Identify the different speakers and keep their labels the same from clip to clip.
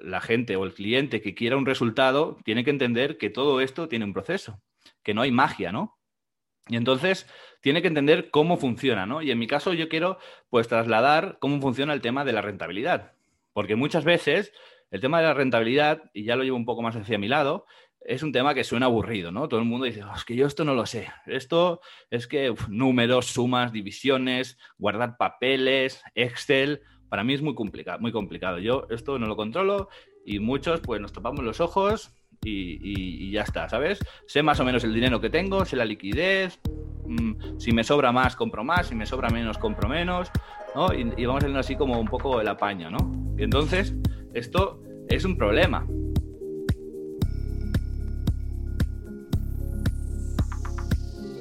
Speaker 1: la gente o el cliente que quiera un resultado tiene que entender que todo esto tiene un proceso, que no hay magia, ¿no? Y entonces tiene que entender cómo funciona, ¿no? Y en mi caso yo quiero pues trasladar cómo funciona el tema de la rentabilidad, porque muchas veces el tema de la rentabilidad, y ya lo llevo un poco más hacia mi lado, es un tema que suena aburrido, ¿no? Todo el mundo dice, oh, es que yo esto no lo sé. Esto es que números, sumas, divisiones, guardar papeles, Excel, para mí es muy complicado, muy complicado. Yo esto no lo controlo y muchos pues nos topamos los ojos y, ya está, ¿sabes? Sé más o menos el dinero que tengo, sé la liquidez, mm, si me sobra más, compro más, si me sobra menos, compro menos, ¿no? Y, vamos haciendo así como un poco el apaño, ¿no? Y entonces, esto es un problema,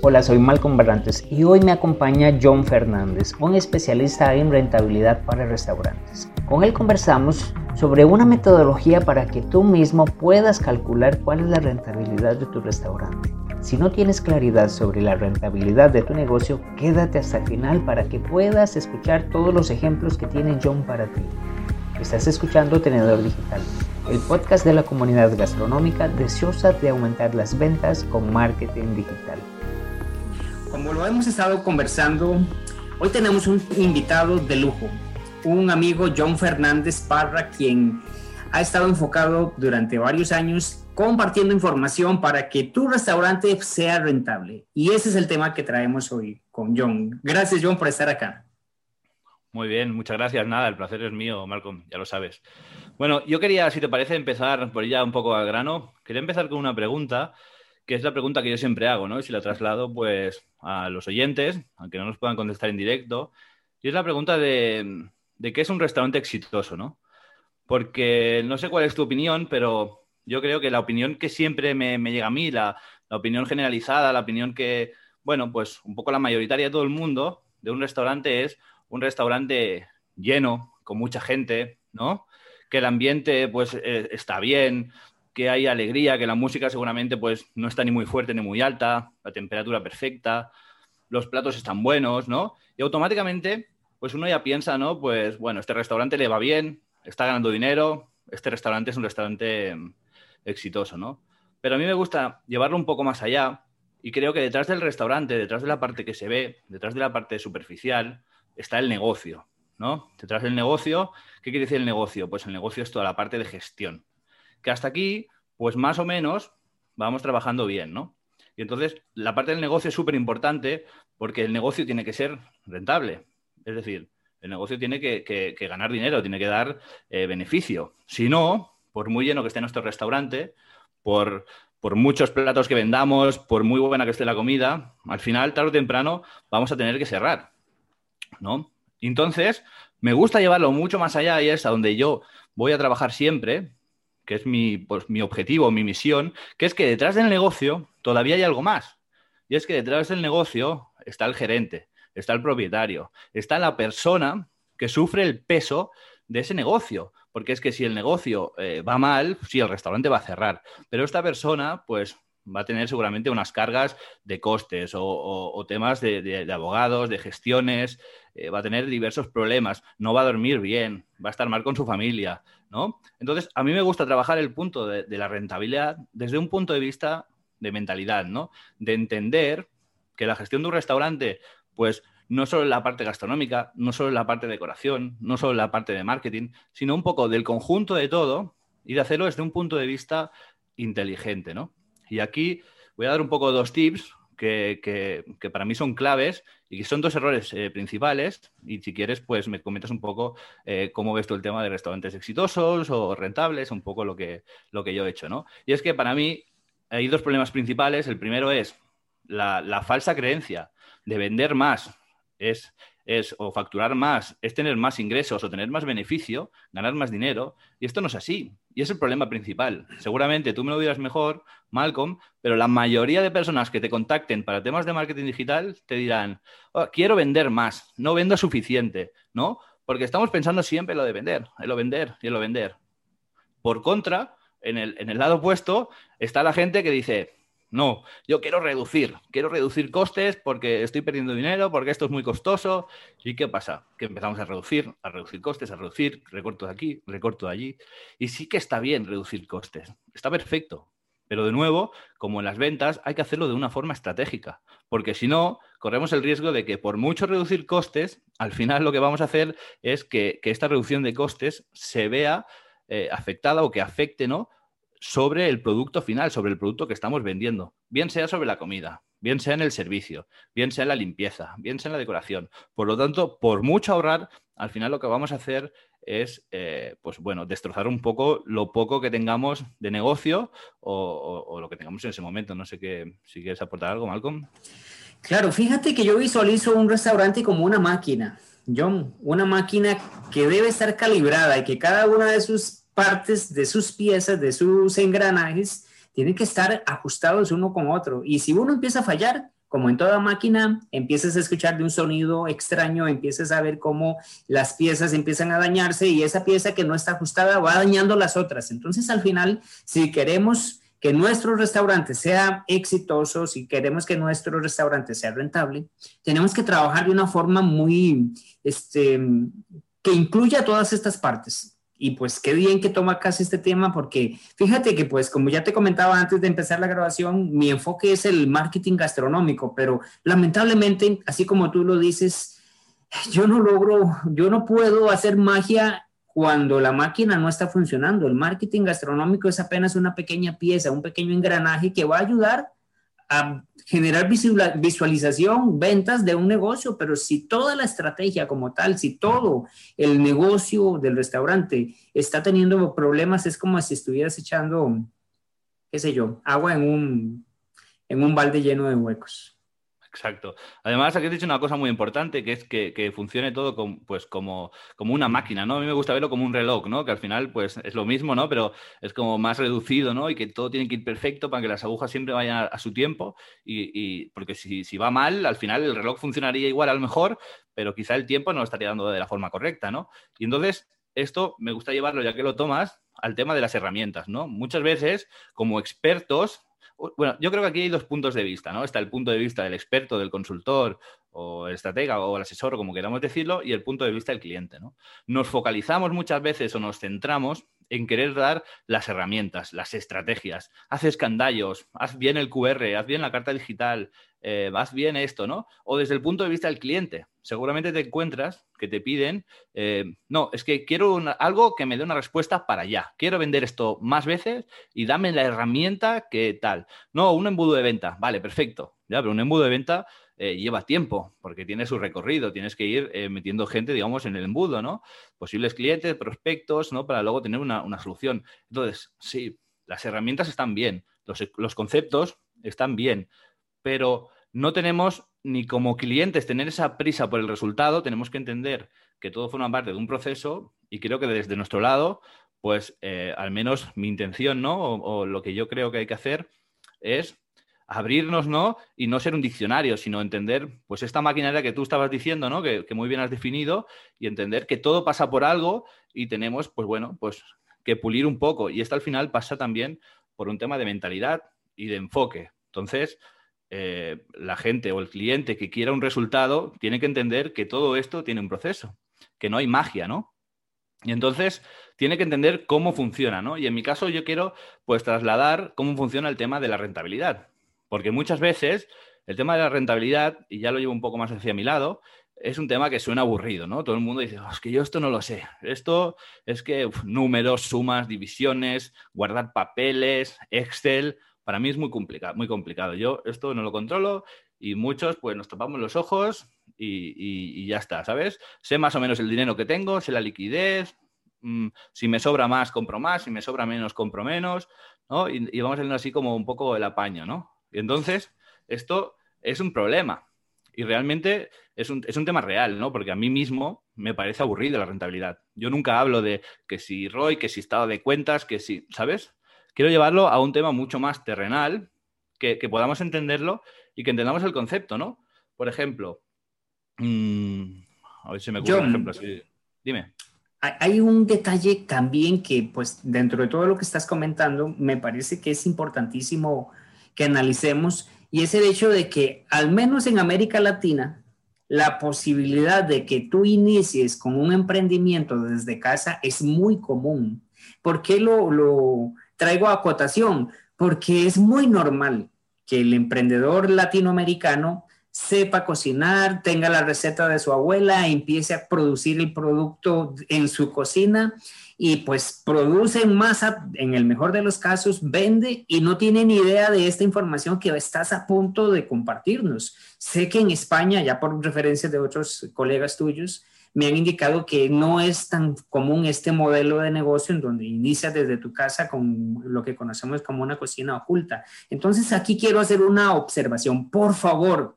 Speaker 2: Hola, soy Malcolm Barrantes y hoy me acompaña John Fernández, un especialista en rentabilidad para restaurantes. Con él conversamos sobre una metodología para que tú mismo puedas calcular cuál es la rentabilidad de tu restaurante. Si no tienes claridad sobre la rentabilidad de tu negocio, quédate hasta el final para que puedas escuchar todos los ejemplos que tiene John para ti. Estás escuchando Tenedor Digital, el podcast de la comunidad gastronómica deseosa de aumentar las ventas con marketing digital
Speaker 3: como lo hemos estado conversando, hoy tenemos un invitado de lujo, un amigo John Fernández Parra, quien ha estado enfocado durante varios años compartiendo información para que tu restaurante sea rentable. Y ese es el tema que traemos hoy con John. Gracias, John, por estar acá.
Speaker 1: Muy bien, muchas gracias. Nada, el placer es mío, Malcolm, ya lo sabes. Bueno, yo quería, si te parece, empezar por ya un poco al grano. Quería empezar con una pregunta que es la pregunta que yo siempre hago, ¿no? Y si la traslado, pues, a los oyentes, aunque no nos puedan contestar en directo, y es la pregunta de, qué es un restaurante exitoso, ¿no? Porque no sé cuál es tu opinión, pero yo creo que la opinión que siempre me, llega a mí, la, opinión generalizada, la opinión que, bueno, pues un poco la mayoritaria de todo el mundo de un restaurante es un restaurante lleno, con mucha gente, ¿no? Que el ambiente, pues, eh, está bien, que hay alegría, que la música seguramente pues no está ni muy fuerte ni muy alta, la temperatura perfecta, los platos están buenos, ¿no? Y automáticamente pues uno ya piensa, ¿no? Pues bueno, este restaurante le va bien, está ganando dinero, este restaurante es un restaurante exitoso, ¿no? Pero a mí me gusta llevarlo un poco más allá y creo que detrás del restaurante, detrás de la parte que se ve, detrás de la parte superficial, está el negocio, ¿no? Detrás del negocio, ¿qué quiere decir el negocio? Pues el negocio es toda la parte de gestión que hasta aquí, pues más o menos vamos trabajando bien, ¿no? Y entonces la parte del negocio es súper importante porque el negocio tiene que ser rentable. Es decir, el negocio tiene que, ganar dinero, tiene que dar eh, beneficio. Si no, por muy lleno que esté nuestro restaurante, por, por muchos platos que vendamos, por muy buena que esté la comida, al final, tarde o temprano, vamos a tener que cerrar. ¿No? Entonces, me gusta llevarlo mucho más allá y es a donde yo voy a trabajar siempre, que es mi, pues, mi objetivo, mi misión, que es que detrás del negocio todavía hay algo más. Y es que detrás del negocio está el gerente, está el propietario, está la persona que sufre el peso de ese negocio. Porque es que si el negocio eh, va mal, sí, el restaurante va a cerrar. Pero esta persona, pues va a tener seguramente unas cargas de costes o, temas de, abogados, de gestiones, eh, va a tener diversos problemas, no va a dormir bien, va a estar mal con su familia, ¿no? Entonces, a mí me gusta trabajar el punto de, la rentabilidad desde un punto de vista de mentalidad, ¿no? De entender que la gestión de un restaurante, pues no solo la parte gastronómica, no solo la parte de decoración, no solo la parte de marketing, sino un poco del conjunto de todo y de hacerlo desde un punto de vista inteligente, ¿no? Y aquí voy a dar un poco dos tips que, para mí son claves y que son dos errores eh, principales. Y si quieres, pues me comentas un poco eh, cómo ves tú el tema de restaurantes exitosos o rentables, un poco lo que, lo que yo he hecho, ¿no? Y es que para mí hay dos problemas principales. El primero es la, la falsa creencia de vender más. Es es o facturar más, es tener más ingresos o tener más beneficio, ganar más dinero. Y esto no es así. Y es el problema principal. Seguramente tú me lo dirás mejor, Malcolm, pero la mayoría de personas que te contacten para temas de marketing digital te dirán, oh, quiero vender más, no vendo suficiente, ¿no? Porque estamos pensando siempre en lo de vender, en lo vender y en lo vender. Por contra, en el, en el lado opuesto está la gente que dice, No, yo quiero reducir, quiero reducir costes porque estoy perdiendo dinero, porque esto es muy costoso. ¿Y qué pasa? Que empezamos a reducir, a reducir costes, a reducir, recorto de aquí, recorto de allí. Y sí que está bien reducir costes, está perfecto. Pero de nuevo, como en las ventas, hay que hacerlo de una forma estratégica, porque si no, corremos el riesgo de que por mucho reducir costes, al final lo que vamos a hacer es que, esta reducción de costes se vea eh, afectada o que afecte, ¿no? Sobre el producto final, sobre el producto que estamos vendiendo, bien sea sobre la comida, bien sea en el servicio, bien sea en la limpieza, bien sea en la decoración. Por lo tanto, por mucho ahorrar, al final lo que vamos a hacer es, eh, pues bueno, destrozar un poco lo poco que tengamos de negocio o, lo que tengamos en ese momento. No sé qué, si quieres aportar algo, Malcolm.
Speaker 3: Claro, fíjate que yo visualizo un restaurante como una máquina, John, una máquina que debe estar calibrada y que cada una de sus partes de sus piezas, de sus engranajes, tienen que estar ajustados uno con otro. Y si uno empieza a fallar, como en toda máquina, empiezas a escuchar de un sonido extraño, empiezas a ver cómo las piezas empiezan a dañarse y esa pieza que no está ajustada va dañando las otras. Entonces, al final, si queremos que nuestro restaurante sea exitoso, si queremos que nuestro restaurante sea rentable, tenemos que trabajar de una forma muy, este, que incluya todas estas partes y pues qué bien que toma casi este tema porque fíjate que pues como ya te comentaba antes de empezar la grabación, mi enfoque es el marketing gastronómico, pero lamentablemente, así como tú lo dices, yo no logro, yo no puedo hacer magia cuando la máquina no está funcionando. El marketing gastronómico es apenas una pequeña pieza, un pequeño engranaje que va a ayudar a generar visualización, ventas de un negocio, pero si toda la estrategia como tal, si todo el negocio del restaurante está teniendo problemas, es como si estuvieras echando, qué sé yo, agua en un, en un balde lleno de huecos.
Speaker 1: Exacto. Además, aquí has dicho una cosa muy importante, que es que, funcione todo pues, como, como, una máquina, ¿no? A mí me gusta verlo como un reloj, ¿no? Que al final, pues, es lo mismo, ¿no? Pero es como más reducido, ¿no? Y que todo tiene que ir perfecto para que las agujas siempre vayan a, su tiempo. Y, porque si, si, va mal, al final el reloj funcionaría igual a lo mejor, pero quizá el tiempo no lo estaría dando de la forma correcta, ¿no? Y entonces, esto me gusta llevarlo, ya que lo tomas, al tema de las herramientas, ¿no? Muchas veces, como expertos, bueno, yo creo que aquí hay dos puntos de vista, ¿no? Está el punto de vista del experto, del consultor o el estratega o el asesor, como queramos decirlo, y el punto de vista del cliente, ¿no? Nos focalizamos muchas veces o nos centramos en querer dar las herramientas, las estrategias. Haz escandallos, haz bien el QR, haz bien la carta digital, eh, haz bien esto, ¿no? O desde el punto de vista del cliente. Seguramente te encuentras que te piden, eh, no, es que quiero algo que me dé una respuesta para allá. Quiero vender esto más veces y dame la herramienta que tal. No, un embudo de venta. Vale, perfecto. Ya, pero un embudo de venta eh, lleva tiempo, porque tiene su recorrido, tienes que ir eh, metiendo gente, digamos, en el embudo, ¿no? Posibles clientes, prospectos, ¿no? Para luego tener una, solución. Entonces, sí, las herramientas están bien, los, conceptos están bien, pero no tenemos ni como clientes tener esa prisa por el resultado, tenemos que entender que todo forma parte de un proceso y creo que desde nuestro lado, pues eh, al menos mi intención, ¿no? o, lo que yo creo que hay que hacer es abrirnos, ¿no? Y no ser un diccionario, sino entender, pues, esta maquinaria que tú estabas diciendo, ¿no? Que, muy bien has definido y entender que todo pasa por algo y tenemos, pues, bueno, pues, que pulir un poco. Y esto al final pasa también por un tema de mentalidad y de enfoque. Entonces, eh, la gente o el cliente que quiera un resultado tiene que entender que todo esto tiene un proceso, que no hay magia, ¿no? Y entonces tiene que entender cómo funciona, ¿no? Y en mi caso yo quiero pues trasladar cómo funciona el tema de la rentabilidad. Porque muchas veces el tema de la rentabilidad, y ya lo llevo un poco más hacia mi lado, es un tema que suena aburrido, ¿no? Todo el mundo dice, oh, es que yo esto no lo sé. Esto es que números, sumas, divisiones, guardar papeles, Excel, para mí es muy complicado, muy complicado. Yo esto no lo controlo y muchos pues nos tapamos los ojos y, ya está, ¿sabes? Sé más o menos el dinero que tengo, sé la liquidez, mm, si me sobra más, compro más, si me sobra menos, compro menos, ¿no? Y, vamos haciendo así como un poco el apaño, ¿no? Y entonces, esto es un problema. Y realmente es un, tema real, ¿no? Porque a mí mismo me parece aburrido la rentabilidad. Yo nunca hablo de que si ROI, que si estado de cuentas, que si, ¿sabes? Quiero llevarlo a un tema mucho más terrenal, que, podamos entenderlo y que entendamos el concepto, ¿no? Por ejemplo, mm, a ver si me ocurre un ejemplo así. Dime.
Speaker 3: Hay un detalle también que, pues, dentro de todo lo que estás comentando, me parece que es importantísimo que analicemos y es el hecho de que al menos en América Latina, la posibilidad de que tú inicies con un emprendimiento desde casa es muy común. ¿Por qué lo, lo traigo a acotación? Porque es muy normal que el emprendedor latinoamericano sepa cocinar, tenga la receta de su abuela, empiece a producir el producto en su cocina y pues produce en masa, en el mejor de los casos, vende y no tiene ni idea de esta información que estás a punto de compartirnos. Sé que en España, ya por referencias de otros colegas tuyos, me han indicado que no es tan común este modelo de negocio en donde inicias desde tu casa con lo que conocemos como una cocina oculta. Entonces aquí quiero hacer una observación. Por favor,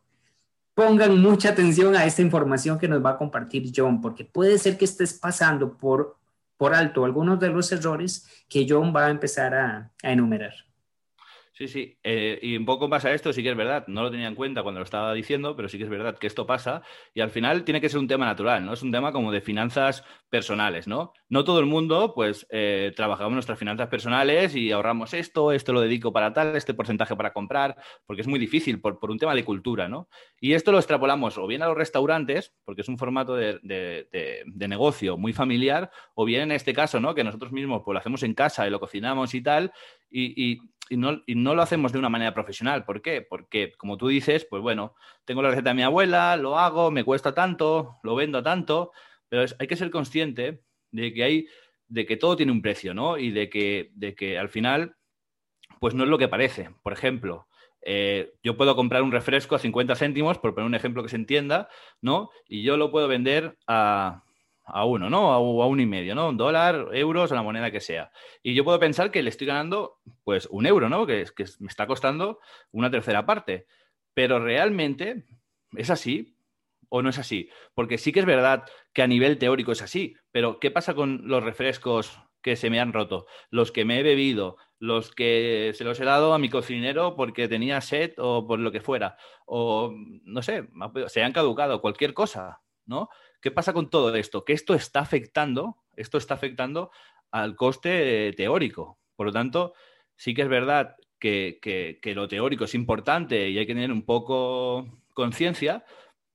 Speaker 3: pongan mucha atención a esta información que nos va a compartir John, porque puede ser que estés pasando por por alto algunos de los errores que John va a empezar a, enumerar.
Speaker 1: Sí, sí, eh, y un poco pasa esto, sí que es verdad, no lo tenía en cuenta cuando lo estaba diciendo, pero sí que es verdad que esto pasa y al final tiene que ser un tema natural, ¿no? Es un tema como de finanzas personales, ¿no? No todo el mundo, pues, eh, trabajamos nuestras finanzas personales y ahorramos esto, esto lo dedico para tal, este porcentaje para comprar, porque es muy difícil por, un tema de cultura, ¿no? Y esto lo extrapolamos o bien a los restaurantes, porque es un formato de, negocio muy familiar, o bien en este caso, ¿no? Que nosotros mismos pues, lo hacemos en casa y lo cocinamos y tal, y no, lo hacemos de una manera profesional. ¿Por qué? Porque, como tú dices, pues bueno, tengo la receta de mi abuela, lo hago, me cuesta tanto, lo vendo tanto, pero hay que ser consciente de que hay, de que todo tiene un precio, ¿no? Y de que, de que al final, pues no es lo que parece. Por ejemplo, eh, yo puedo comprar un refresco a 50 céntimos, por poner un ejemplo que se entienda, ¿no? Y yo lo puedo vender a a uno, ¿no? O a uno y medio, ¿no? Un dólar, euros o la moneda que sea. Y yo puedo pensar que le estoy ganando, pues, un euro, ¿no? Que, que me está costando una tercera parte. Pero realmente, ¿es así? ¿O no es así? Porque sí que es verdad que a nivel teórico es así, pero ¿qué pasa con los refrescos que se me han roto? Los que me he bebido, los que se los he dado a mi cocinero porque tenía sed o por lo que fuera, o no sé, se han caducado, cualquier cosa, ¿no? ¿Qué pasa con todo esto? Que esto está afectando, esto está afectando al coste teórico. Por lo tanto, sí que es verdad que, lo teórico es importante y hay que tener un poco conciencia,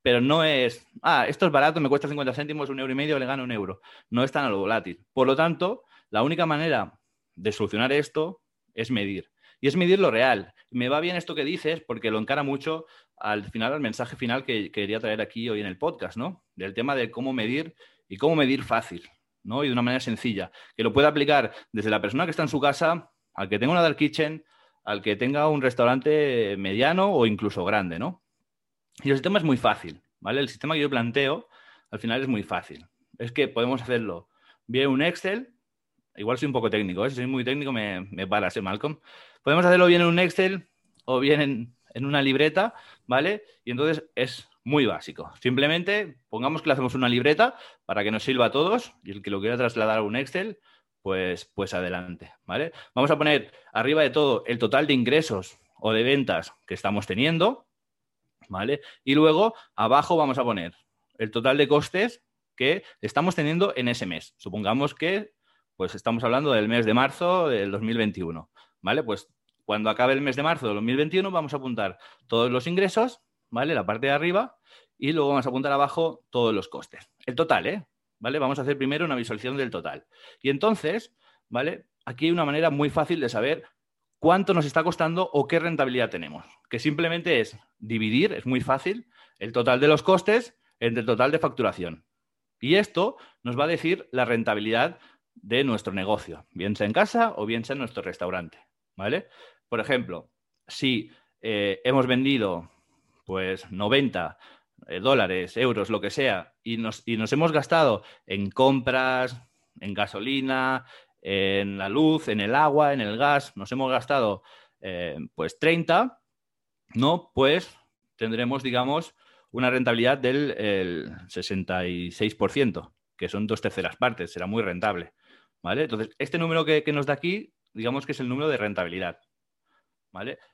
Speaker 1: pero no es, ah, esto es barato, me cuesta 50 céntimos, un euro y medio, le gano un euro. No es tan a lo volátil. Por lo tanto, la única manera de solucionar esto es medir. Y es medir lo real. Me va bien esto que dices porque lo encara mucho al final, al mensaje final que quería traer aquí hoy en el podcast, ¿no? Del tema de cómo medir y cómo medir fácil, ¿no? Y de una manera sencilla, que lo pueda aplicar desde la persona que está en su casa, al que tenga una dark kitchen, al que tenga un restaurante mediano o incluso grande, ¿no? Y el sistema es muy fácil, ¿vale? El sistema que yo planteo, al final es muy fácil. Es que podemos hacerlo bien un Excel, igual soy un poco técnico, ¿eh? si soy muy técnico me, me paras, ¿eh, Malcolm? Podemos hacerlo bien en un Excel o bien en, en una libreta, ¿vale? Y entonces es muy básico. Simplemente pongamos que le hacemos una libreta para que nos sirva a todos y el que lo quiera trasladar a un Excel, pues, pues adelante, ¿vale? Vamos a poner arriba de todo el total de ingresos o de ventas que estamos teniendo, ¿vale? Y luego abajo vamos a poner el total de costes que estamos teniendo en ese mes. Supongamos que pues estamos hablando del mes de marzo del 2021, ¿vale? Pues cuando acabe el mes de marzo de 2021 vamos a apuntar todos los ingresos, ¿vale? La parte de arriba y luego vamos a apuntar abajo todos los costes. El total, ¿eh? ¿Vale? Vamos a hacer primero una visualización del total. Y entonces, ¿vale? Aquí hay una manera muy fácil de saber cuánto nos está costando o qué rentabilidad tenemos. Que simplemente es dividir, es muy fácil, el total de los costes entre el total de facturación. Y esto nos va a decir la rentabilidad de nuestro negocio, bien sea en casa o bien sea en nuestro restaurante, ¿vale? Por ejemplo, si eh, hemos vendido pues 90 eh, dólares, euros, lo que sea, y nos, hemos gastado en compras, en gasolina, en la luz, en el agua, en el gas, nos hemos gastado eh, pues 30, ¿no? Pues tendremos, digamos, una rentabilidad del 66%, que son dos terceras partes, será muy rentable, ¿vale? Entonces, este número que nos da aquí, digamos que es el número de rentabilidad.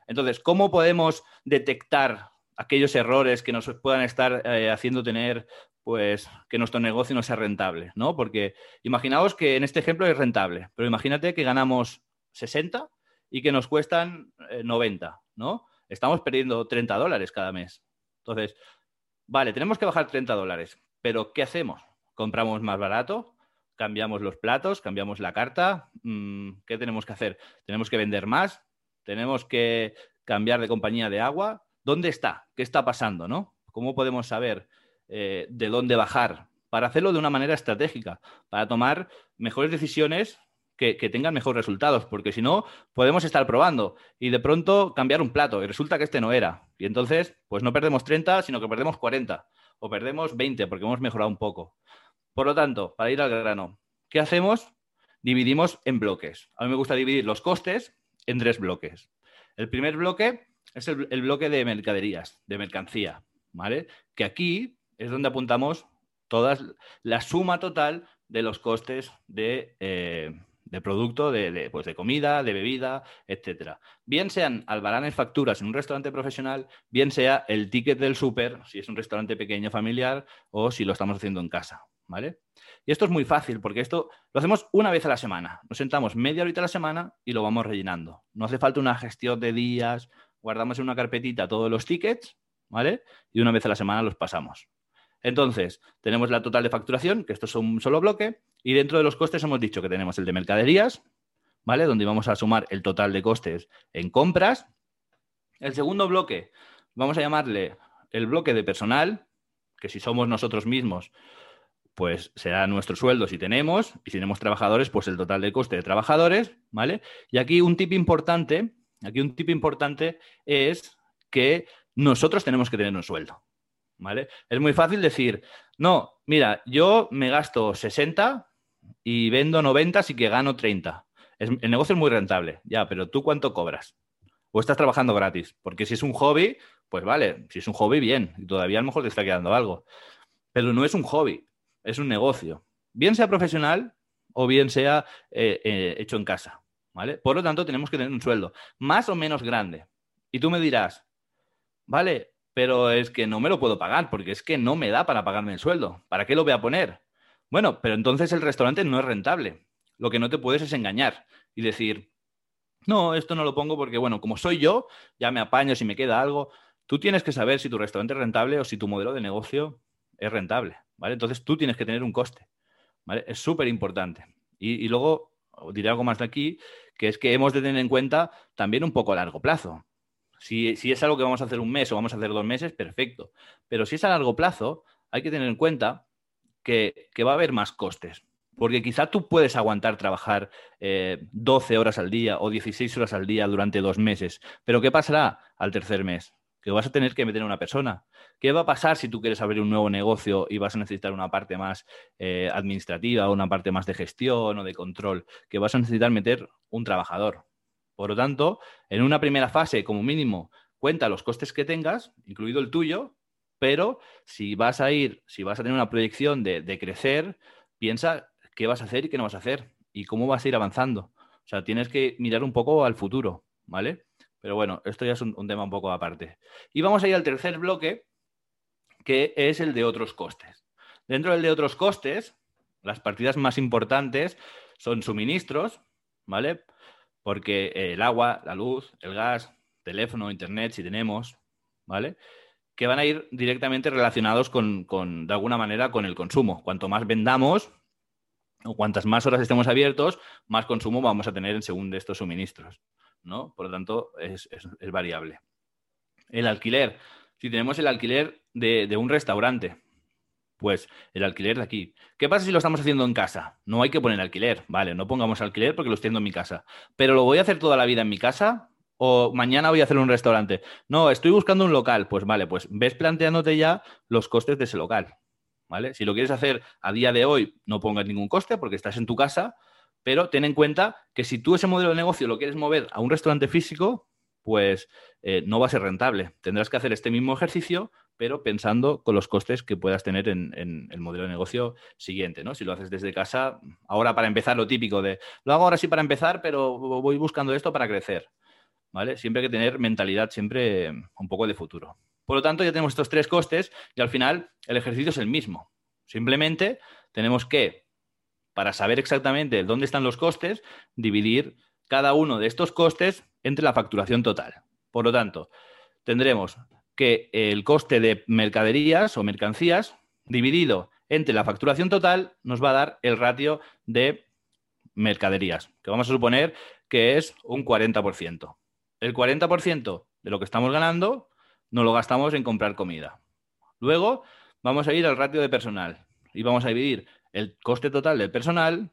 Speaker 1: Entonces, ¿cómo podemos detectar aquellos errores que nos puedan estar eh, haciendo tener pues que nuestro negocio no sea rentable, Porque imaginaos que en este ejemplo es rentable, pero imagínate que ganamos 60 y que nos cuestan 90, eh, ¿no? Estamos perdiendo 30 dólares cada mes. Entonces, vale, tenemos que bajar 30 dólares, pero ¿qué hacemos? ¿Compramos más barato? ¿Cambiamos los platos? ¿Cambiamos la carta? Mm, ¿Qué tenemos que hacer? ¿Tenemos que vender más? ¿Tenemos que cambiar de compañía de agua? ¿Dónde está? ¿Qué está pasando? ¿no? ¿Cómo podemos saber eh, de dónde bajar? Para hacerlo de una manera estratégica, para tomar mejores decisiones que, tengan mejores resultados, porque si no, podemos estar probando y de pronto cambiar un plato y resulta que este no era. Y entonces, pues no perdemos 30, sino que perdemos 40 o perdemos 20 porque hemos mejorado un poco. Por lo tanto, para ir al grano, ¿qué hacemos? Dividimos en bloques. A mí me gusta dividir los costes en tres bloques. El primer bloque es el, bloque de mercaderías, de mercancía, ¿vale? Que aquí es donde apuntamos todas la suma total de los costes de, eh, de producto, de, pues de, comida, de bebida, etcétera. Bien sean albaranes facturas en un restaurante profesional, bien sea el ticket del súper, si es un restaurante pequeño familiar o si lo estamos haciendo en casa, ¿vale? Y esto es muy fácil porque esto lo hacemos una vez a la semana. Nos sentamos media horita a la semana y lo vamos rellenando. No hace falta una gestión de días, guardamos en una carpetita todos los tickets, ¿vale? Y una vez a la semana los pasamos. Entonces, tenemos la total de facturación, que esto es un solo bloque, y dentro de los costes hemos dicho que tenemos el de mercaderías, ¿vale? Donde vamos a sumar el total de costes en compras. El segundo bloque, vamos a llamarle el bloque de personal, que si somos nosotros mismos, pues será nuestro sueldo si tenemos, y si tenemos trabajadores, pues el total de coste de trabajadores, ¿vale? Y aquí un tip importante, aquí un tip importante es que nosotros tenemos que tener un sueldo. Es muy fácil decir, no, mira, yo me gasto 60 y vendo 90, así que gano 30. el negocio es muy rentable, ya, pero ¿tú cuánto cobras? O estás trabajando gratis, porque si es un hobby, pues vale, si es un hobby, bien, y todavía a lo mejor te está quedando algo. Pero no es un hobby, es un negocio. Bien sea profesional o bien sea eh, eh, hecho en casa, ¿vale? Por lo tanto, tenemos que tener un sueldo más o menos grande. Y tú me dirás, vale, pero es que no me lo puedo pagar porque es que no me da para pagarme el sueldo. ¿Para qué lo voy a poner? Bueno, pero entonces el restaurante no es rentable. Lo que no te puedes es engañar y decir, no, esto no lo pongo porque, bueno, como soy yo, ya me apaño si me queda algo. Tú tienes que saber si tu restaurante es rentable o si tu modelo de negocio es rentable, ¿vale? Entonces tú tienes que tener un coste, ¿vale? Es súper importante. Y, luego diré algo más de aquí, que es que hemos de tener en cuenta también un poco a largo plazo. Si, es algo que vamos a hacer un mes o vamos a hacer dos meses, perfecto. Pero si es a largo plazo, hay que tener en cuenta que, va a haber más costes. Porque quizá tú puedes aguantar trabajar 12 eh, horas al día o 16 horas al día durante dos meses. Pero ¿qué pasará al tercer mes? Que vas a tener que meter a una persona. ¿Qué va a pasar si tú quieres abrir un nuevo negocio y vas a necesitar una parte más eh, administrativa, una parte más de gestión o de control? Que vas a necesitar meter un trabajador. Por lo tanto, en una primera fase, como mínimo, cuenta los costes que tengas, incluido el tuyo, pero si vas a ir, si vas a tener una proyección de, crecer, piensa qué vas a hacer y qué no vas a hacer y cómo vas a ir avanzando. O sea, tienes que mirar un poco al futuro, ¿vale? Pero bueno, esto ya es un, tema un poco aparte. Y vamos a ir al tercer bloque, que es el de otros costes. Dentro del de otros costes, las partidas más importantes son suministros, ¿vale? porque el agua, la luz, el gas, teléfono, internet, si tenemos, ¿vale? Que van a ir directamente relacionados con, de alguna manera, con el consumo. Cuanto más vendamos o cuantas más horas estemos abiertos, más consumo vamos a tener en según de estos suministros, ¿no? Por lo tanto, es, variable. El alquiler. Si tenemos el alquiler de un restaurante, pues el alquiler de aquí. ¿Qué pasa si lo estamos haciendo en casa? No hay que poner alquiler, vale, no pongamos alquiler porque lo estoy haciendo en mi casa. Pero lo voy a hacer toda la vida en mi casa o mañana voy a hacer un restaurante. No, estoy buscando un local. Pues vale, pues ves planteándote ya los costes de ese local. ¿Vale? Si lo quieres hacer a día de hoy, no pongas ningún coste porque estás en tu casa, pero ten en cuenta que si tú ese modelo de negocio lo quieres mover a un restaurante físico, pues eh, no va a ser rentable. Tendrás que hacer este mismo ejercicio, pero pensando con los costes que puedas tener en, el modelo de negocio siguiente, ¿no? Si lo haces desde casa, ahora para empezar lo típico de, lo hago ahora sí para empezar, pero voy buscando esto para crecer, ¿vale? Siempre hay que tener mentalidad, siempre un poco de futuro. Por lo tanto, ya tenemos estos tres costes y al final el ejercicio es el mismo. Simplemente tenemos que, para saber exactamente dónde están los costes, dividir cada uno de estos costes entre la facturación total. Por lo tanto, tendremos que el coste de mercaderías o mercancías dividido entre la facturación total nos va a dar el ratio de mercaderías, que vamos a suponer que es un 40%. El 40% de lo que estamos ganando no lo gastamos en comprar comida. Luego vamos a ir al ratio de personal y vamos a dividir el coste total del personal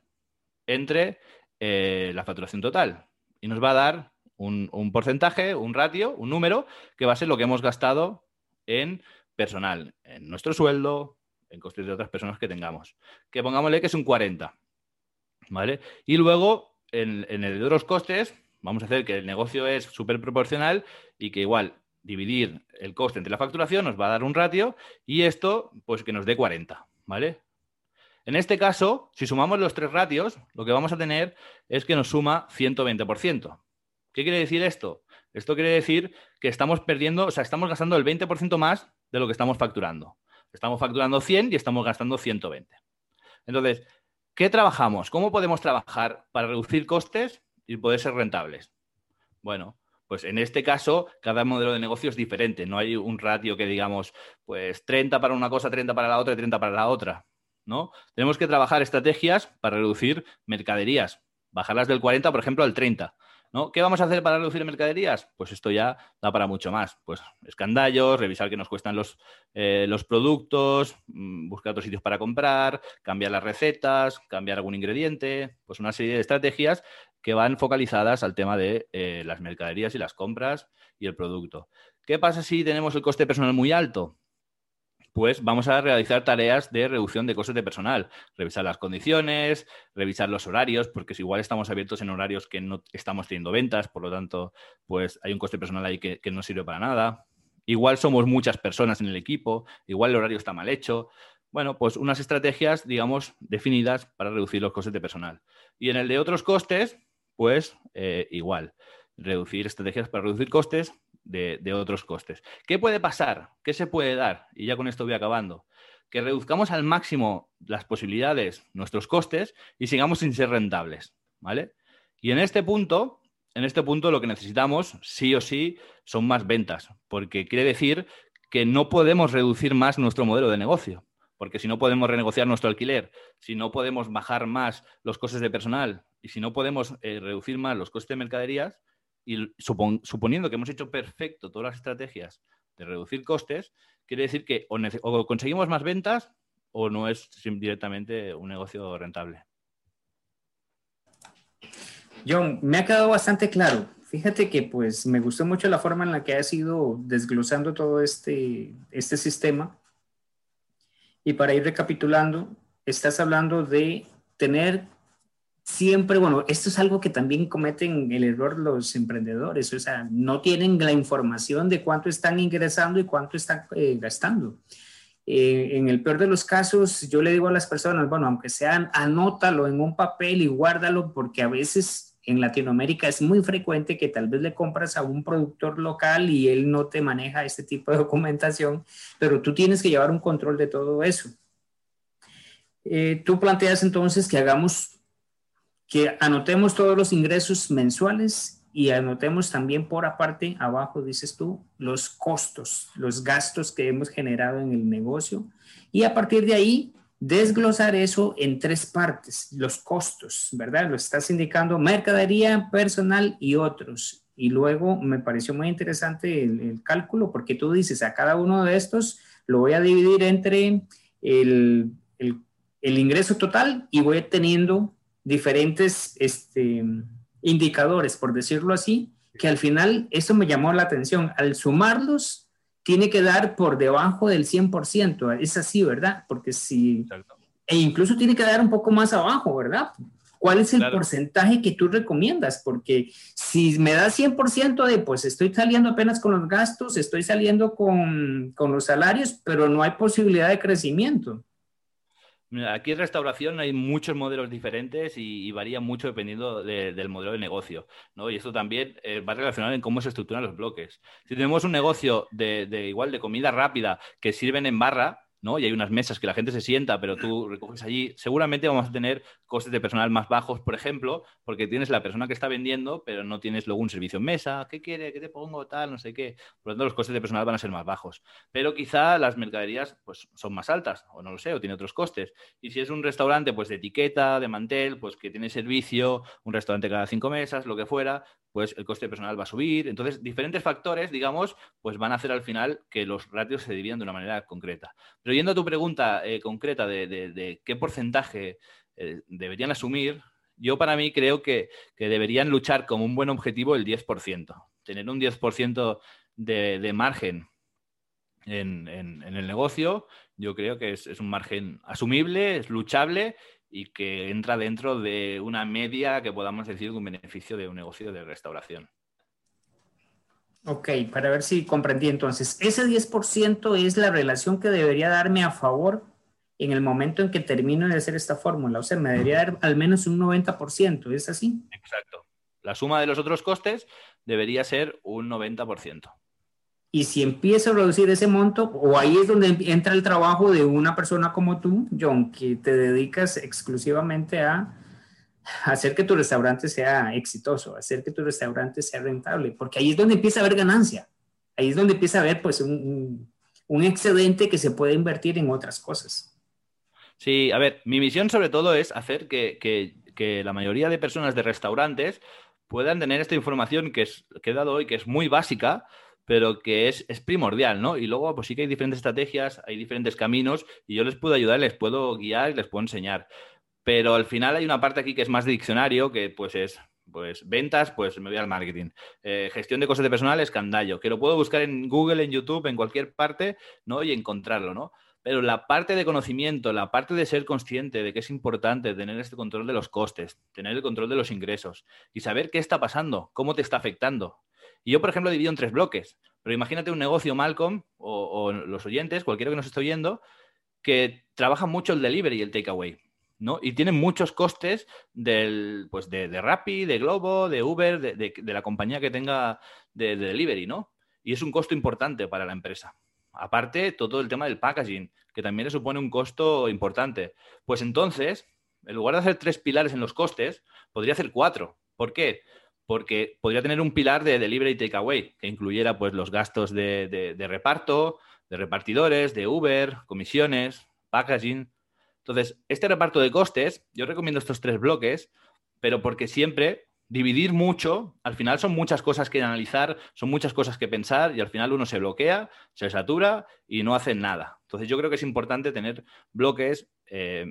Speaker 1: entre eh, la facturación total. Y nos va a dar un, un, porcentaje, un ratio, un número, que va a ser lo que hemos gastado en personal, en nuestro sueldo, en costes de otras personas que tengamos. Que pongámosle que es un 40. ¿Vale? Y luego, en, el de otros costes, vamos a hacer que el negocio es súper proporcional y que igual dividir el coste entre la facturación nos va a dar un ratio y esto, pues que nos dé 40, ¿vale? En este caso, si sumamos los tres ratios, lo que vamos a tener es que nos suma 120%. ¿Qué quiere decir esto? Esto quiere decir que estamos perdiendo, o sea, estamos gastando el 20% más de lo que estamos facturando. Estamos facturando 100 y estamos gastando 120. Entonces, ¿qué trabajamos? ¿Cómo podemos trabajar para reducir costes y poder ser rentables? Bueno, pues en este caso, cada modelo de negocio es diferente. No hay un ratio que digamos, pues 30 para una cosa, 30 para la otra y 30 para la otra. ¿No? Tenemos que trabajar estrategias para reducir mercaderías, bajarlas del 40, por ejemplo, al 30. ¿No? ¿Qué vamos a hacer para reducir mercaderías? Pues esto ya da para mucho más. Pues escandallos, revisar qué nos cuestan los, eh, los productos, mm, buscar otros sitios para comprar, cambiar las recetas, cambiar algún ingrediente, pues una serie de estrategias que van focalizadas al tema de eh, las mercaderías y las compras y el producto. ¿Qué pasa si tenemos el coste personal muy alto? Pues vamos a realizar tareas de reducción de costes de personal, revisar las condiciones, revisar los horarios, porque si igual estamos abiertos en horarios que no estamos teniendo ventas, por lo tanto, pues hay un coste personal ahí que, no sirve para nada. Igual somos muchas personas en el equipo, igual el horario está mal hecho. Bueno, pues unas estrategias, digamos, definidas para reducir los costes de personal. Y en el de otros costes, pues eh, igual, reducir estrategias para reducir costes de, otros costes. ¿Qué puede pasar? ¿Qué se puede dar? Y ya con esto voy acabando. Que reduzcamos al máximo las posibilidades, nuestros costes, y sigamos sin ser rentables. ¿Vale? Y en este punto, en este punto lo que necesitamos, sí o sí, son más ventas, porque quiere decir que no podemos reducir más nuestro modelo de negocio. Porque si no podemos renegociar nuestro alquiler, si no podemos bajar más los costes de personal y si no podemos eh, reducir más los costes de mercaderías, y suponiendo que hemos hecho perfecto todas las estrategias de reducir costes, quiere decir que o, conseguimos más ventas o no es directamente un negocio rentable.
Speaker 3: John, me ha quedado bastante claro. Fíjate que pues me gustó mucho la forma en la que has ido desglosando todo este, este sistema. Y para ir recapitulando, estás hablando de tener siempre, bueno, esto es algo que también cometen el error los emprendedores, o sea, no tienen la información de cuánto están ingresando y cuánto están eh, gastando. Eh, en el peor de los casos, yo le digo a las personas, bueno, aunque sean, anótalo en un papel y guárdalo, porque a veces en Latinoamérica es muy frecuente que tal vez le compras a un productor local y él no te maneja este tipo de documentación, pero tú tienes que llevar un control de todo eso. Eh, tú planteas entonces que hagamos que anotemos todos los ingresos mensuales y anotemos también por aparte, abajo dices tú, los costos, los gastos que hemos generado en el negocio y a partir de ahí desglosar eso en tres partes, los costos, ¿verdad? Lo estás indicando mercadería, personal y otros. Y luego me pareció muy interesante el, cálculo porque tú dices a cada uno de estos lo voy a dividir entre el, el, el ingreso total y voy teniendo diferentes este, indicadores, por decirlo así, que al final eso me llamó la atención. Al sumarlos, tiene que dar por debajo del 100%. Es así, ¿verdad? Porque si... E incluso tiene que dar un poco más abajo, ¿verdad? ¿Cuál es el porcentaje que tú recomiendas? Porque si me da 100% de, pues estoy saliendo apenas con los gastos, estoy saliendo con, con los salarios, pero no hay posibilidad de crecimiento
Speaker 1: aquí en restauración hay muchos modelos diferentes y, varía mucho dependiendo del modelo de negocio. ¿no? Y esto también eh, va relacionado en cómo se estructuran los bloques. Si tenemos un negocio de, igual de comida rápida que sirven en barra, ¿no? Y hay unas mesas que la gente se sienta, pero tú recoges allí, seguramente vamos a tener costes de personal más bajos, por ejemplo, porque tienes la persona que está vendiendo, pero no tienes luego un servicio en mesa, ¿qué quiere? ¿Qué te pongo? Tal, no sé qué. Por lo tanto, los costes de personal van a ser más bajos. Pero quizá las mercaderías pues, son más altas, o no lo sé, o tiene otros costes. Y si es un restaurante pues de etiqueta, de mantel, pues que tiene servicio, un restaurante cada cinco mesas, lo que fuera, pues el coste de personal va a subir. Entonces, diferentes factores, digamos, pues van a hacer al final que los ratios se dividan de una manera concreta. Pero yendo a tu pregunta eh, concreta de, qué porcentaje eh, deberían asumir, yo para mí creo que, deberían luchar como un buen objetivo el 10%. Tener un 10% de, de margen en, el negocio, yo creo que es, es un margen asumible, es luchable y que entra dentro de una media que podamos decir de un beneficio de un negocio de restauración.
Speaker 3: Ok, para ver si comprendí entonces, ese 10% es la relación que debería darme a favor en el momento en que termino de hacer esta fórmula. O sea, me debería dar al menos un 90%, ¿es así?
Speaker 1: Exacto. La suma de los otros costes debería ser un 90%.
Speaker 3: Y si empiezo a reducir ese monto, o ahí es donde entra el trabajo de una persona como tú, John, que te dedicas exclusivamente a hacer que tu restaurante sea exitoso, hacer que tu restaurante sea rentable, porque ahí es donde empieza a haber ganancia. Ahí es donde empieza a haber pues un, un excedente que se puede invertir en otras cosas.
Speaker 1: Sí, a ver, mi misión sobre todo es hacer que, que, que la mayoría de personas de restaurantes puedan tener esta información que, es, que he dado hoy, que es muy básica, pero que es, primordial, ¿no? Y luego, pues sí que hay diferentes estrategias, hay diferentes caminos, y yo les puedo ayudar, les puedo guiar les puedo enseñar. Pero al final hay una parte aquí que es más de diccionario, que pues es pues ventas, pues me voy al marketing. Eh, gestión de costes de personal, escandallo, que lo puedo buscar en Google, en YouTube, en cualquier parte, ¿no? Y encontrarlo, ¿no? Pero la parte de conocimiento, la parte de ser consciente de que es importante tener este control de los costes, tener el control de los ingresos y saber qué está pasando, cómo te está afectando, y yo, por ejemplo, divido en tres bloques. Pero imagínate un negocio, Malcolm, o, los oyentes, cualquiera que nos esté oyendo, que trabaja mucho el delivery y el takeaway. ¿no? Y tienen muchos costes del, pues de, de Rappi, de Globo, de Uber, de, la compañía que tenga de, delivery, ¿no? Y es un costo importante para la empresa. Aparte, todo el tema del packaging, que también le supone un costo importante. Pues entonces, en lugar de hacer tres pilares en los costes, podría hacer cuatro. ¿Por qué? Porque podría tener un pilar de delivery takeaway, que incluyera pues, los gastos de, reparto, de repartidores, de Uber, comisiones, packaging. Entonces, este reparto de costes, yo recomiendo estos tres bloques, pero porque siempre dividir mucho, al final son muchas cosas que analizar, son muchas cosas que pensar y al final uno se bloquea, se satura y no hace nada. Entonces yo creo que es importante tener bloques eh,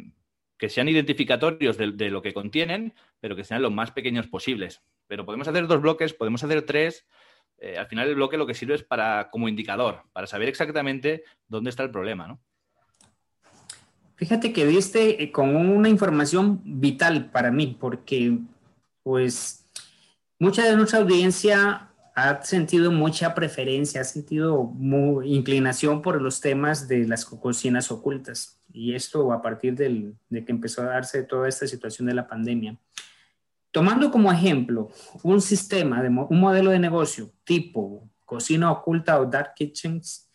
Speaker 1: que sean identificatorios de, lo que contienen, pero que sean lo más pequeños posibles. Pero podemos hacer dos bloques, podemos hacer tres. Eh, al final el bloque lo que sirve es para como indicador, para saber exactamente dónde está el problema, ¿no?
Speaker 3: Fíjate que viste eh, con una información vital para mí, porque pues mucha de nuestra audiencia ha sentido mucha preferencia, ha sentido inclinación por los temas de las cocinas ocultas y esto a partir de que empezó a darse toda esta situación de la pandemia. Tomando como ejemplo un sistema, de, un modelo de negocio tipo cocina oculta o dark kitchens,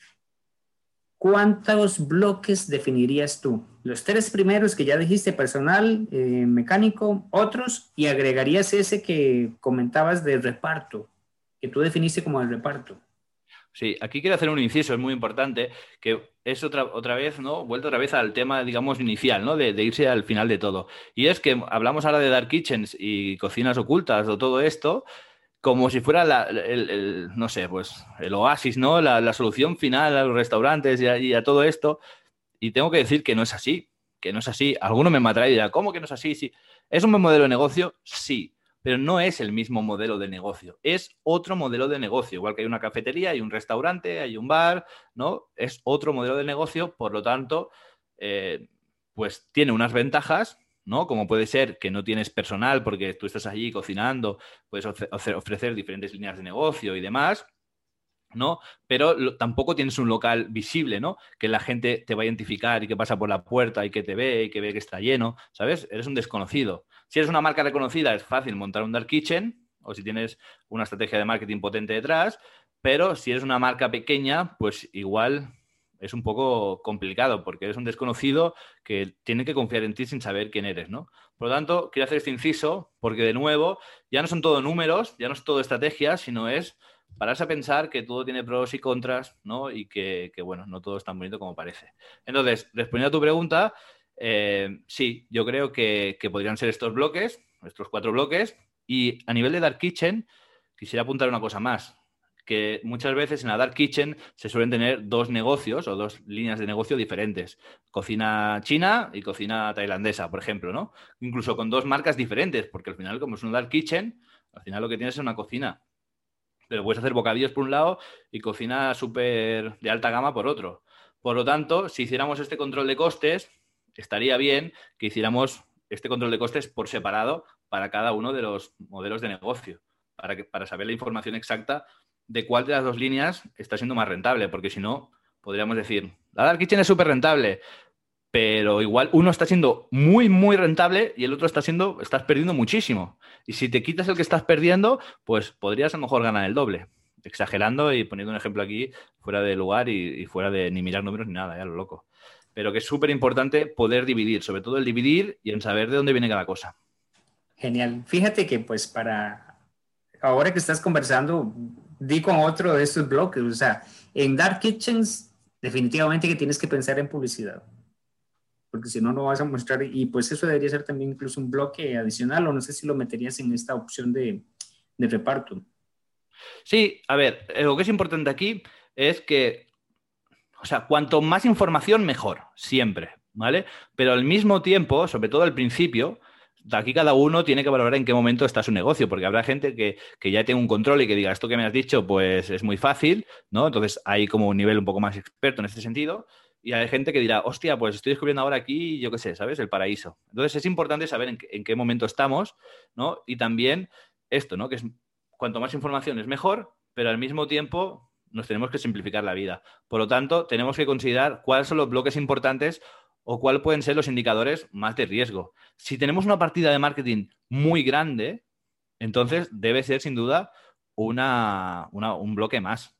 Speaker 3: ¿cuántos bloques definirías tú? Los tres primeros que ya dijiste, personal, eh, mecánico, otros, y agregarías ese que comentabas de reparto, que tú definiste como el reparto.
Speaker 1: Sí, aquí quiero hacer un inciso, es muy importante, que es otra, otra vez, ¿no? Vuelto otra vez al tema, digamos, inicial, ¿no? De, irse al final de todo. Y es que hablamos ahora de dark kitchens y cocinas ocultas o todo esto, como si fuera la, el, no sé, pues el oasis, ¿no? La, solución final a los restaurantes y a, todo esto. Y tengo que decir que no es así, que no es así. Alguno me matará y dirá, ¿cómo que no es así? Sí. ¿Es un buen modelo de negocio? Sí pero no es el mismo modelo de negocio, es otro modelo de negocio, igual que hay una cafetería, hay un restaurante, hay un bar, ¿no? Es otro modelo de negocio, por lo tanto, eh, pues tiene unas ventajas, ¿no? Como puede ser que no tienes personal porque tú estás allí cocinando, puedes ofrecer diferentes líneas de negocio y demás, ¿no? Pero tampoco tienes un local visible, ¿no? Que la gente te va a identificar y que pasa por la puerta y que te ve y que ve que está lleno, ¿sabes? Eres un desconocido. Si eres una marca reconocida es fácil montar un dark kitchen o si tienes una estrategia de marketing potente detrás, pero si eres una marca pequeña, pues igual es un poco complicado porque eres un desconocido que tiene que confiar en ti sin saber quién eres, ¿no? Por lo tanto, quiero hacer este inciso porque, de nuevo, ya no son todo números, ya no es todo estrategia, sino es pararse a pensar que todo tiene pros y contras, ¿no? Y que, bueno, no todo es tan bonito como parece. Entonces, respondiendo a tu pregunta, eh, sí, yo creo que, que podrían ser estos bloques, estos cuatro bloques, y a nivel de Dark Kitchen, quisiera apuntar una cosa más que muchas veces en la Dark Kitchen se suelen tener dos negocios o dos líneas de negocio diferentes. Cocina china y cocina tailandesa, por ejemplo, ¿no? Incluso con dos marcas diferentes, porque al final, como es una Dark Kitchen, al final lo que tienes es una cocina. Pero puedes hacer bocadillos por un lado y cocina súper de alta gama por otro. Por lo tanto, si hiciéramos este control de costes, estaría bien que hiciéramos este control de costes por separado para cada uno de los modelos de negocio, para, que, para saber la información exacta de cuál de las dos líneas está siendo más rentable, porque si no, podríamos decir, la Dark Kitchen es súper rentable, pero igual uno está siendo muy, muy rentable y el otro está siendo, estás perdiendo muchísimo. Y si te quitas el que estás perdiendo, pues podrías a lo mejor ganar el doble. Exagerando y poniendo un ejemplo aquí fuera de lugar y, fuera de ni mirar números ni nada, ya lo loco. Pero que es súper importante poder dividir, sobre todo el dividir y en saber de dónde viene cada cosa.
Speaker 3: Genial. Fíjate que pues para ahora que estás conversando, di con otro de estos bloques. O sea, en Dark Kitchens, definitivamente que tienes que pensar en publicidad. Porque si no, no vas a mostrar. Y pues eso debería ser también incluso un bloque adicional, o no sé si lo meterías en esta opción de, de reparto.
Speaker 1: Sí, a ver, lo que es importante aquí es que, o sea, cuanto más información, mejor, siempre, ¿vale? Pero al mismo tiempo, sobre todo al principio, aquí cada uno tiene que valorar en qué momento está su negocio, porque habrá gente que, ya tiene un control y que diga, esto que me has dicho, pues es muy fácil, ¿no? Entonces hay como un nivel un poco más experto en este sentido. Y hay gente que dirá, hostia, pues estoy descubriendo ahora aquí, yo qué sé, ¿sabes? El paraíso. Entonces es importante saber en, qué momento estamos, ¿no? Y también esto, ¿no? Que es cuanto más información es mejor, pero al mismo tiempo nos tenemos que simplificar la vida. Por lo tanto, tenemos que considerar cuáles son los bloques importantes o cuáles pueden ser los indicadores más de riesgo. Si tenemos una partida de marketing muy grande, entonces debe ser sin duda una, un bloque más.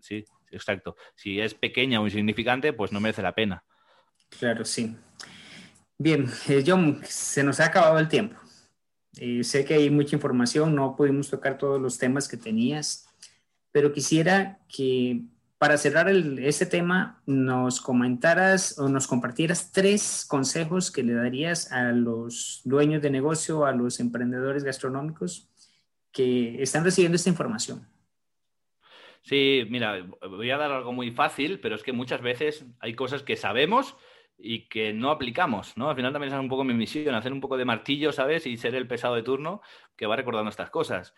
Speaker 1: Sí, exacto. Si es pequeña o insignificante, pues no merece la pena.
Speaker 3: Claro, sí. Bien, eh, John, se nos ha acabado el tiempo. Sé que hay mucha información, no pudimos tocar todos los temas que tenías, pero quisiera que para cerrar este tema, nos comentaras o nos compartieras tres consejos que le darías a los dueños de negocio, a los emprendedores gastronómicos que están recibiendo esta información.
Speaker 1: Sí, mira, voy a dar algo muy fácil, pero es que muchas veces hay cosas que sabemos y que no aplicamos, ¿no? Al final también es un poco mi misión, hacer un poco de martillo, ¿sabes? Y ser el pesado de turno que va recordando estas cosas.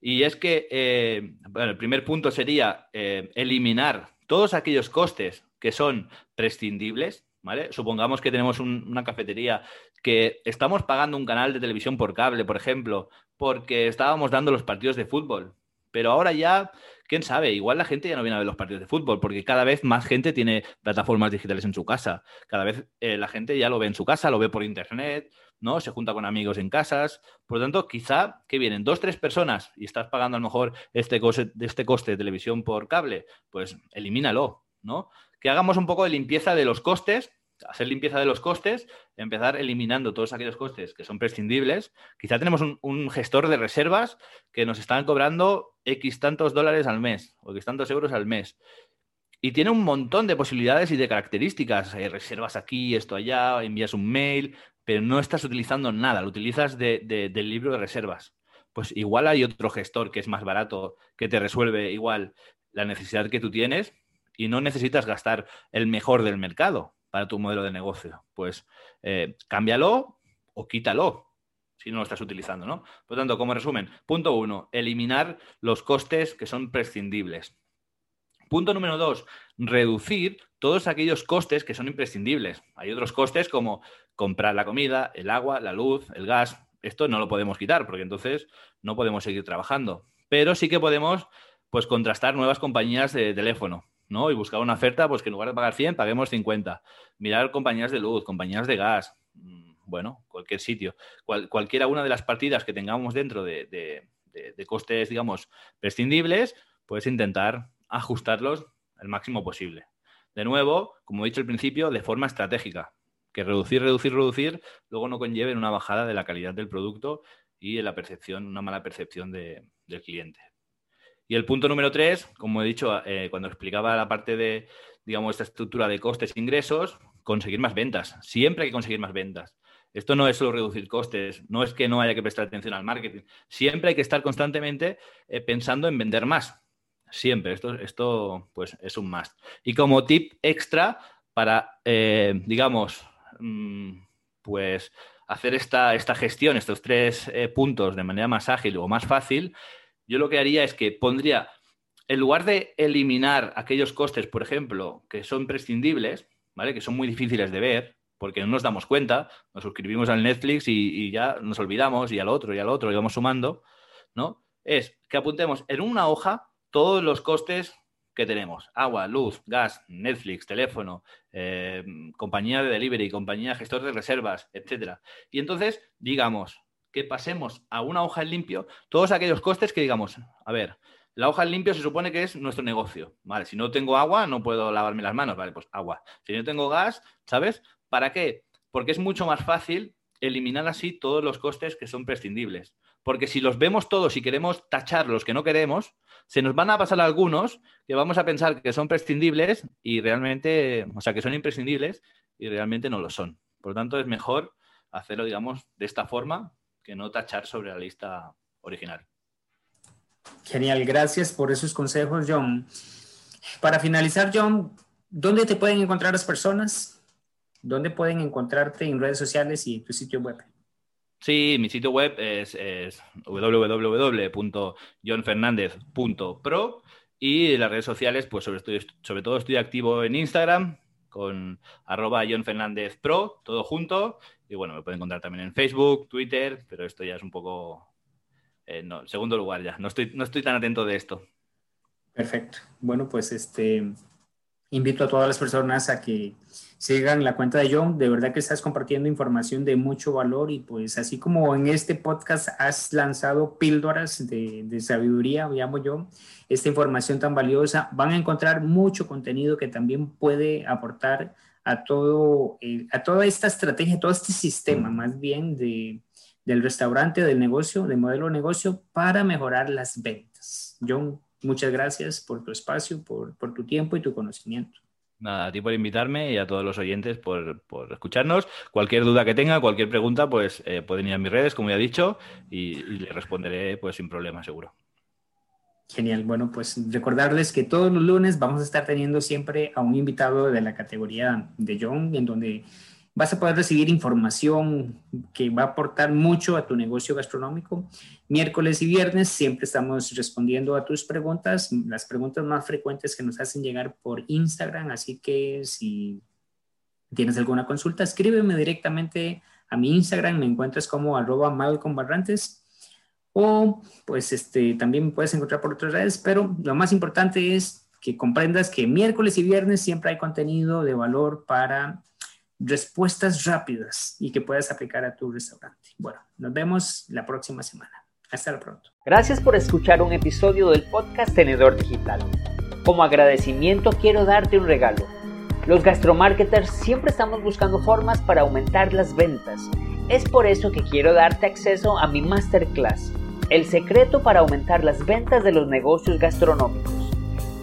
Speaker 1: Y es que, eh, bueno, el primer punto sería eh, eliminar todos aquellos costes que son prescindibles, ¿vale? Supongamos que tenemos una cafetería que estamos pagando un canal de televisión por cable, por ejemplo, porque estábamos dando los partidos de fútbol. Pero ahora ya, quién sabe, igual la gente ya no viene a ver los partidos de fútbol, porque cada vez más gente tiene plataformas digitales en su casa. Cada vez eh, la gente ya lo ve en su casa, lo ve por internet, ¿no? Se junta con amigos en casas. Por lo tanto, quizá que vienen dos, tres personas y estás pagando a lo mejor este coste, este coste de televisión por cable, pues elimínalo, ¿no? Que hagamos un poco de limpieza de los costes, hacer limpieza de los costes, empezar eliminando todos aquellos costes que son prescindibles. Quizá tenemos un, gestor de reservas que nos están cobrando X tantos dólares al mes o X tantos euros al mes. Y tiene un montón de posibilidades y de características. reservas aquí, esto allá, envías un mail, pero no estás utilizando nada, lo utilizas del libro de reservas. Pues igual hay otro gestor que es más barato, que te resuelve igual la necesidad que tú tienes y no necesitas gastar el mejor del mercado para tu modelo de negocio. Pues eh, cámbialo o quítalo si no lo estás utilizando, ¿no? Por lo tanto, como resumen, punto uno, eliminar los costes que son prescindibles. Punto número dos, reducir todos aquellos costes que son imprescindibles. Hay otros costes como comprar la comida, el agua, la luz, el gas. Esto no lo podemos quitar porque entonces no podemos seguir trabajando. Pero sí que podemos pues contrastar nuevas compañías de teléfono, ¿no? Y buscar una oferta, pues que en lugar de pagar 100, paguemos 50. Mirar compañías de luz, compañías de gas, mm, bueno, cualquier sitio. cualquiera una de las partidas que tengamos dentro de, de costes, digamos, prescindibles, puedes intentar ajustarlos el máximo posible. de nuevo, como he dicho al principio, de forma estratégica. Que reducir, reducir, reducir, luego no conlleve una bajada de la calidad del producto y en la percepción, una mala percepción del cliente. Y el punto número tres, como he dicho eh, cuando explicaba la parte de, digamos, esta estructura de costes e ingresos, conseguir más ventas. Siempre hay que conseguir más ventas. Esto no es solo reducir costes, no es que no haya que prestar atención al marketing. Siempre hay que estar constantemente eh, pensando en vender más. Siempre. Esto, esto pues, es un must. Y como tip extra para, eh, digamos, mm, pues hacer esta, esta, gestión, estos tres puntos de manera más ágil o más fácil, yo lo que haría es que pondría, en lugar de eliminar aquellos costes, por ejemplo, que son prescindibles, ¿vale? Que son muy difíciles de ver, porque no nos damos cuenta, nos suscribimos al Netflix y, ya nos olvidamos y al otro y al otro y vamos sumando, ¿no? Es que apuntemos en una hoja todos los costes que tenemos. Agua, luz, gas, Netflix, teléfono, eh, compañía de delivery, compañía gestor de reservas, etcétera. Y entonces, digamos, que pasemos a una hoja en limpio todos aquellos costes que digamos, a ver, la hoja en limpio se supone que es nuestro negocio, ¿vale? Si no tengo agua, no puedo lavarme las manos, ¿vale? Pues agua. Si no tengo gas, ¿sabes? ¿Para qué? Porque es mucho más fácil eliminar así todos los costes que son prescindibles. Porque si los vemos todos y queremos tachar los que no queremos, se nos van a pasar algunos que vamos a pensar que son prescindibles y realmente, o sea, que son imprescindibles y realmente no lo son. Por lo tanto, es mejor hacerlo, digamos, de esta forma que no tachar sobre la lista original.
Speaker 3: Genial, gracias por esos consejos, John. Para finalizar, John, ¿dónde te pueden encontrar las personas? ¿Dónde pueden encontrarte en redes sociales y tu sitio web?
Speaker 1: Sí, mi sitio web es, es www.johnfernandez.pro y en las redes sociales, pues sobre, sobre todo estoy activo en Instagram con arroba johnfernandezpro, todo junto. Y bueno, me pueden encontrar también en Facebook, Twitter, pero esto ya es un poco, eh, no, segundo lugar ya. No estoy, no estoy tan atento de esto.
Speaker 3: Perfecto. Bueno, pues este, invito a todas las personas a que sigan la cuenta de John. De verdad que estás compartiendo información de mucho valor y pues así como en este podcast has lanzado píldoras de, sabiduría, llamo yo, esta información tan valiosa, van a encontrar mucho contenido que también puede aportar a todo, eh, a toda esta estrategia, todo este sistema más bien de, del restaurante, del negocio, del modelo de negocio para mejorar las ventas. John, Muchas gracias por tu espacio, por, tu tiempo y tu conocimiento.
Speaker 1: Nada, a ti por invitarme y a todos los oyentes por, escucharnos. Cualquier duda que tenga, cualquier pregunta, pues eh, pueden ir a mis redes, como ya he dicho, y, y le responderé pues sin problema, seguro.
Speaker 3: Genial. Bueno, pues recordarles que todos los lunes vamos a estar teniendo siempre a un invitado de la categoría de John, en donde vas a poder recibir información que va a aportar mucho a tu negocio gastronómico. Miércoles y viernes siempre estamos respondiendo a tus preguntas, las preguntas más frecuentes que nos hacen llegar por Instagram, así que si tienes alguna consulta, escríbeme directamente a mi Instagram, me encuentras como arroba Malcolm Barrantes o pues este, también me puedes encontrar por otras redes, pero lo más importante es que comprendas que miércoles y viernes siempre hay contenido de valor para respuestas rápidas y que puedas aplicar a tu restaurante. Bueno, nos vemos la próxima semana. Hasta pronto.
Speaker 2: Gracias por escuchar un episodio del podcast Tenedor Digital. Como agradecimiento quiero darte un regalo. Los gastromarketers siempre estamos buscando formas para aumentar las ventas. Es por eso que quiero darte acceso a mi masterclass, El secreto para aumentar las ventas de los negocios gastronómicos.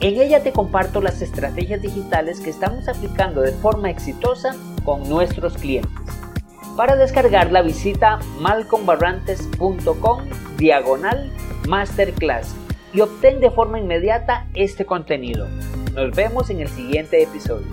Speaker 2: En ella te comparto las estrategias digitales que estamos aplicando de forma exitosa con nuestros clientes. Para descargarla visita malcombarrantes.com diagonal masterclass y obtén de forma inmediata este contenido. Nos vemos en el siguiente episodio.